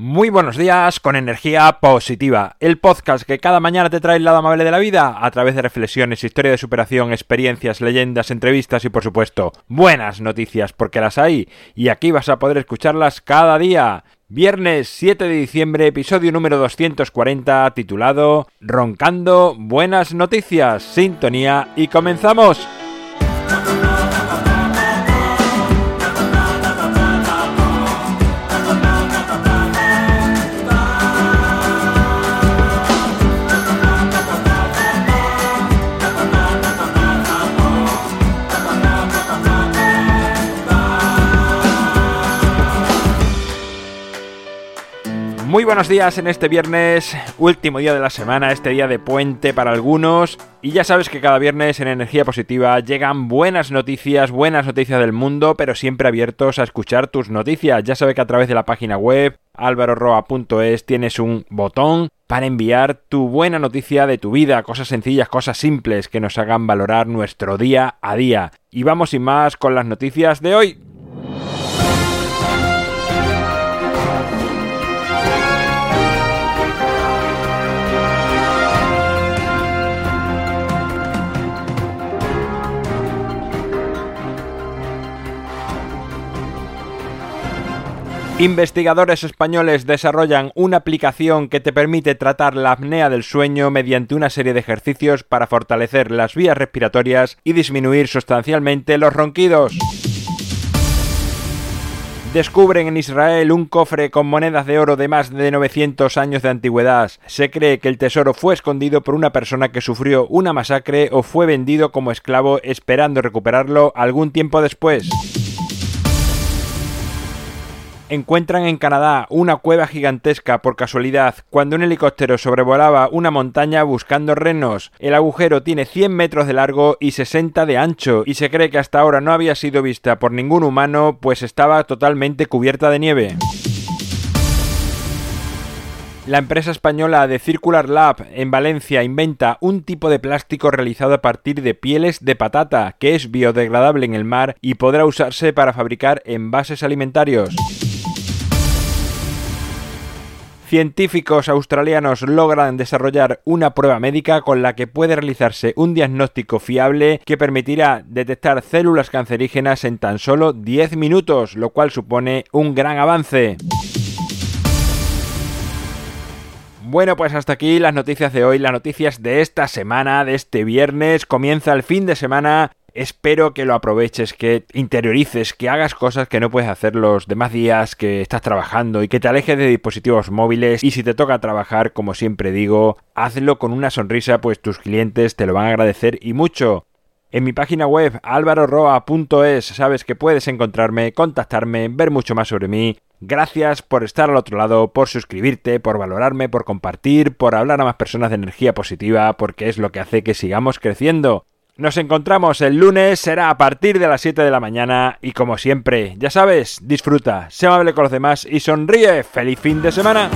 Muy buenos días con energía positiva, el podcast que cada mañana te trae el lado amable de la vida a través de reflexiones, historia de superación, experiencias, leyendas, entrevistas y por supuesto buenas noticias porque las hay y aquí vas a poder escucharlas cada día. Viernes 7 de diciembre, episodio número 240 titulado Roncando Buenas Noticias, Sintonía y comenzamos. Muy buenos días en este viernes, último día de la semana, este día de puente para algunos. Y ya sabes que cada viernes en Energía Positiva llegan buenas noticias, buenas noticias del mundo, pero siempre abiertos a escuchar tus noticias. Ya sabes que a través de la página web alvaroroa.es tienes un botón para enviar tu buena noticia de tu vida, cosas sencillas, cosas simples que nos hagan valorar nuestro día a día. Y vamos sin más con las noticias de hoy. Investigadores españoles desarrollan una aplicación que te permite tratar la apnea del sueño mediante una serie de ejercicios para fortalecer las vías respiratorias y disminuir sustancialmente los ronquidos. Descubren en Israel un cofre con monedas de oro de más de 900 años de antigüedad. Se cree que el tesoro fue escondido por una persona que sufrió una masacre o fue vendido como esclavo esperando recuperarlo algún tiempo después encuentran en Canadá una cueva gigantesca por casualidad cuando un helicóptero sobrevolaba una montaña buscando renos. El agujero tiene 100 metros de largo y 60 de ancho y se cree que hasta ahora no había sido vista por ningún humano pues estaba totalmente cubierta de nieve. La empresa española de Circular Lab en Valencia inventa un tipo de plástico realizado a partir de pieles de patata que es biodegradable en el mar y podrá usarse para fabricar envases alimentarios. Científicos australianos logran desarrollar una prueba médica con la que puede realizarse un diagnóstico fiable que permitirá detectar células cancerígenas en tan solo 10 minutos, lo cual supone un gran avance. Bueno, pues hasta aquí las noticias de hoy, las noticias de esta semana, de este viernes. Comienza el fin de semana Espero que lo aproveches, que interiorices, que hagas cosas que no puedes hacer los demás días que estás trabajando y que te alejes de dispositivos móviles y si te toca trabajar, como siempre digo, hazlo con una sonrisa, pues tus clientes te lo van a agradecer y mucho. En mi página web alvaroroa.es sabes que puedes encontrarme, contactarme, ver mucho más sobre mí. Gracias por estar al otro lado, por suscribirte, por valorarme, por compartir, por hablar a más personas de energía positiva, porque es lo que hace que sigamos creciendo. Nos encontramos el lunes, será a partir de las 7 de la mañana y como siempre, ya sabes, disfruta, sé amable con los demás y sonríe. ¡Feliz fin de semana!